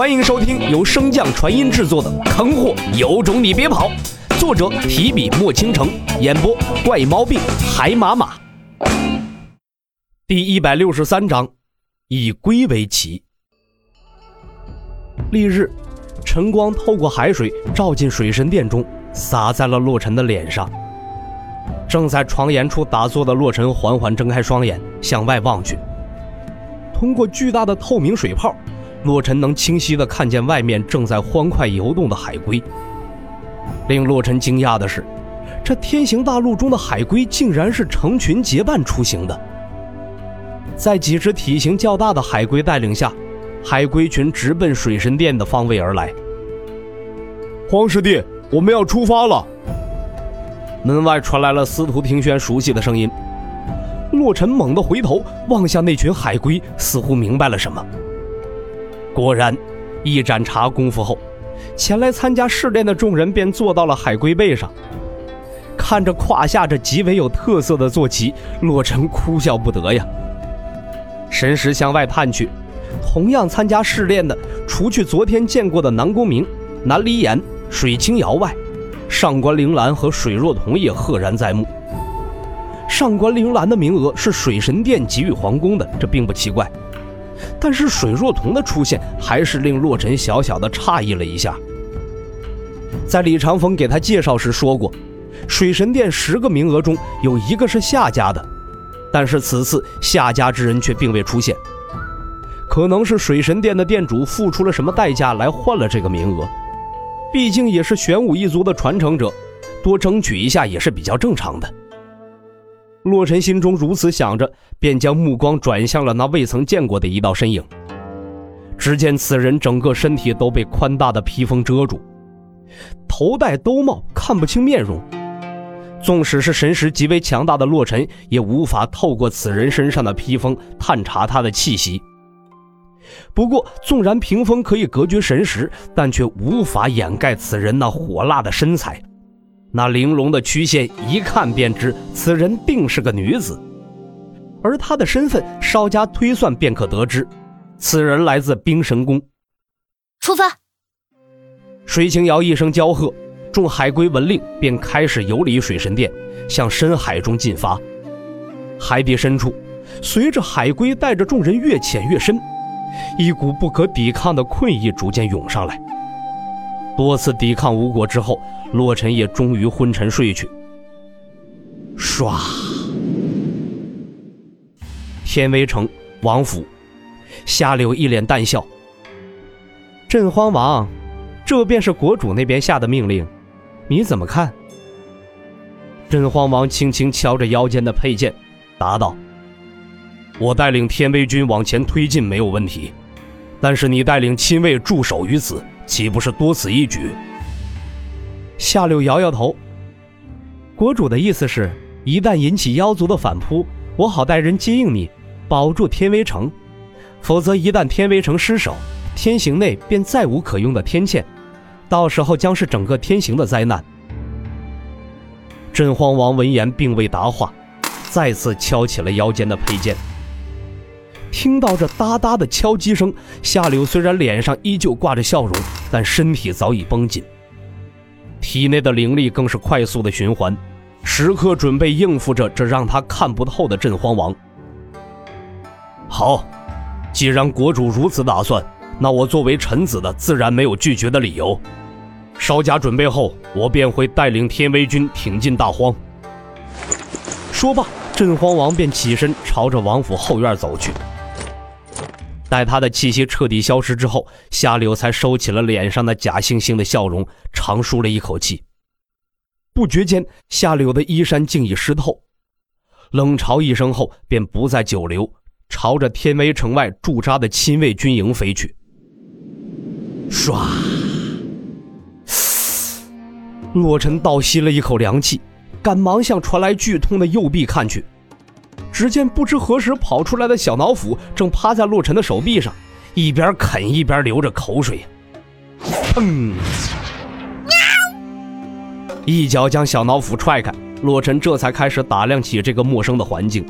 欢迎收听由升降传音制作的《坑货有种你别跑》，作者提笔墨倾城，演播怪毛病海马马。第一百六十三章，以龟为旗。翌日，晨光透过海水照进水神殿中，洒在了洛尘的脸上。正在床沿处打坐的洛尘缓缓睁开双眼，向外望去。通过巨大的透明水泡，洛尘能清晰地看见外面正在欢快游动的海龟。令洛尘惊讶的是，这天行大陆中的海龟竟然是成群结伴出行的。在几只体型较大的海龟带领下，海龟群直奔水神殿的方位而来。黄师弟，我们要出发了。门外传来了司徒庭轩熟悉的声音。洛尘猛地回头望向那群海龟，似乎明白了什么。果然，一盏茶功夫后，前来参加试炼的众人便坐到了海龟背上。看着胯下这极为有特色的坐骑，洛尘哭笑不得呀。神识向外探去，同样参加试炼的，除去昨天见过的南宫明、南离岩、水清瑶外，上官铃兰和水若彤也赫然在目。上官铃兰的名额是水神殿给予皇宫的，这并不奇怪。但是水若彤的出现，还是令洛尘小小的诧异了一下。在李长风给他介绍时说过，水神殿十个名额中有一个是夏家的，但是此次夏家之人却并未出现。可能是水神殿的殿主付出了什么代价来换了这个名额，毕竟也是玄武一族的传承者，多争取一下也是比较正常的。洛尘心中如此想着，便将目光转向了那未曾见过的一道身影。只见此人整个身体都被宽大的披风遮住，头戴兜帽，看不清面容。纵使是神识极为强大的洛尘，也无法透过此人身上的披风探查他的气息。不过，纵然屏风可以隔绝神识，但却无法掩盖此人那火辣的身材。那玲珑的曲线，一看便知此人定是个女子，而她的身份稍加推算便可得知，此人来自冰神宫。出发！水清瑶一声娇喝，众海龟闻令便开始游离水神殿，向深海中进发。海底深处，随着海龟带着众人越潜越深，一股不可抵抗的困意逐渐涌上来。多次抵抗无果之后，洛尘也终于昏沉睡去。唰，天威城王府，夏柳一脸淡笑。镇荒王，这便是国主那边下的命令，你怎么看？镇荒王轻轻敲着腰间的佩剑，答道：“我带领天威军往前推进没有问题，但是你带领亲卫驻守于此。”岂不是多此一举？夏柳摇摇头。国主的意思是，一旦引起妖族的反扑，我好带人接应你，保住天威城；否则，一旦天威城失守，天行内便再无可用的天堑，到时候将是整个天行的灾难。镇荒王闻言并未答话，再次敲起了腰间的佩剑。听到这哒哒的敲击声，夏柳虽然脸上依旧挂着笑容，但身体早已绷紧，体内的灵力更是快速的循环，时刻准备应付着这让他看不透的镇荒王。好，既然国主如此打算，那我作为臣子的自然没有拒绝的理由。稍加准备后，我便会带领天威军挺进大荒。说罢，镇荒王便起身朝着王府后院走去。待他的气息彻底消失之后，夏柳才收起了脸上的假惺惺的笑容，长舒了一口气。不觉间，夏柳的衣衫竟已湿透，冷嘲一声后，便不再久留，朝着天威城外驻扎的亲卫军营飞去。唰！洛尘倒吸了一口凉气，赶忙向传来剧痛的右臂看去。只见不知何时跑出来的小老虎正趴在洛尘的手臂上，一边啃一边流着口水。砰！一脚将小老虎踹开，洛尘这才开始打量起这个陌生的环境。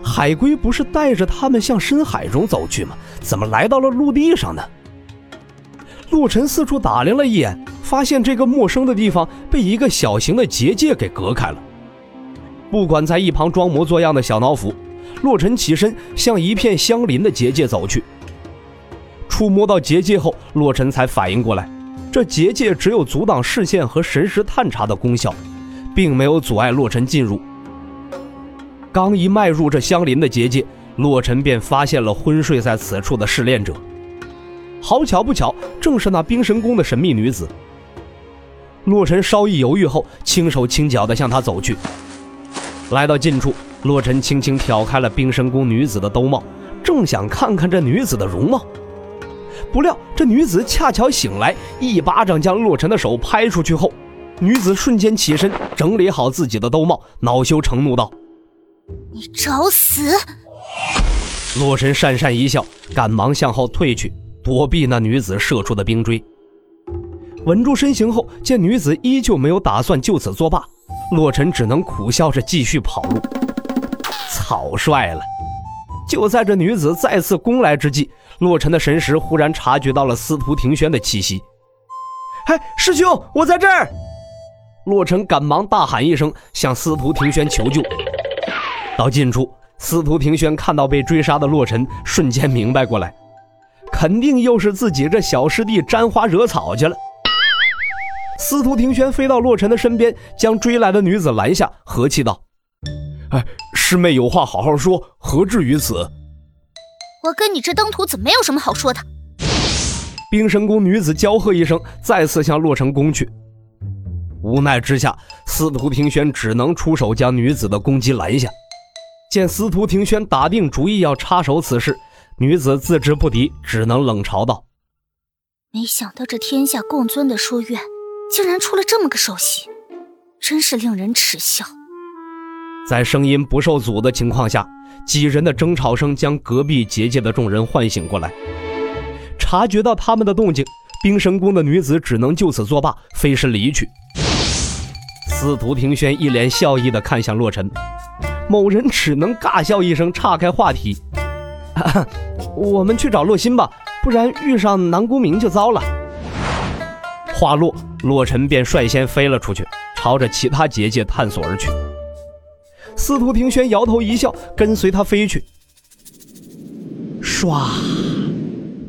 海龟不是带着他们向深海中走去吗？怎么来到了陆地上呢？洛尘四处打量了一眼，发现这个陌生的地方被一个小型的结界给隔开了。不管在一旁装模作样的小脑斧，洛尘起身向一片相邻的结界走去。触摸到结界后，洛尘才反应过来，这结界只有阻挡视线和神识探查的功效，并没有阻碍洛尘进入。刚一迈入这相邻的结界，洛尘便发现了昏睡在此处的试炼者。好巧不巧，正是那冰神宫的神秘女子。洛尘稍一犹豫后，轻手轻脚地向她走去。来到近处，洛尘轻轻挑开了冰神宫女子的兜帽，正想看看这女子的容貌，不料这女子恰巧醒来，一巴掌将洛尘的手拍出去后，女子瞬间起身，整理好自己的兜帽，恼羞成怒道：“你找死！”洛尘讪讪一笑，赶忙向后退去。躲避那女子射出的冰锥，稳住身形后，见女子依旧没有打算就此作罢，洛尘只能苦笑着继续跑路。草率了！就在这女子再次攻来之际，洛尘的神识忽然察觉到了司徒庭轩的气息。哎，师兄，我在这儿！洛尘赶忙大喊一声，向司徒庭轩求救。到近处，司徒庭轩看到被追杀的洛尘，瞬间明白过来。肯定又是自己这小师弟沾花惹草去了。司徒庭轩飞到洛尘的身边，将追来的女子拦下，和气道：“哎，师妹有话好好说，何至于此？”我跟你这登徒子没有什么好说的。冰神宫女子娇喝一声，再次向洛尘攻去。无奈之下，司徒庭轩只能出手将女子的攻击拦下。见司徒庭轩打定主意要插手此事。女子自知不敌，只能冷嘲道：“没想到这天下共尊的书院，竟然出了这么个首席，真是令人耻笑。”在声音不受阻的情况下，几人的争吵声将隔壁结界的众人唤醒过来。察觉到他们的动静，冰神宫的女子只能就此作罢，飞身离去。司徒庭轩一脸笑意地看向洛尘，某人只能尬笑一声，岔开话题。我们去找洛心吧，不然遇上南宫明就糟了。话落，洛尘便率先飞了出去，朝着其他结界探索而去。司徒庭轩摇头一笑，跟随他飞去。唰，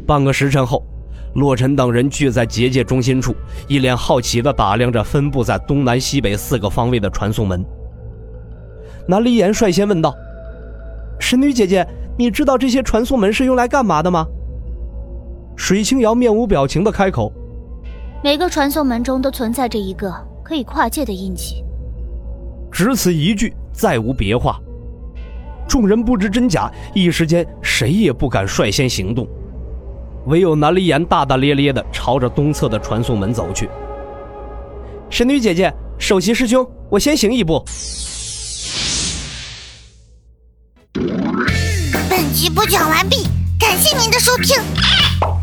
半个时辰后，洛尘等人聚在结界中心处，一脸好奇地打量着分布在东南西北四个方位的传送门。南离岩率先问道：“神女姐姐。”你知道这些传送门是用来干嘛的吗？水清瑶面无表情的开口：“每个传送门中都存在着一个可以跨界的印记。”只此一句，再无别话。众人不知真假，一时间谁也不敢率先行动，唯有南离岩大大咧咧的朝着东侧的传送门走去。神女姐姐，首席师兄，我先行一步。本集播讲完毕，感谢您的收听。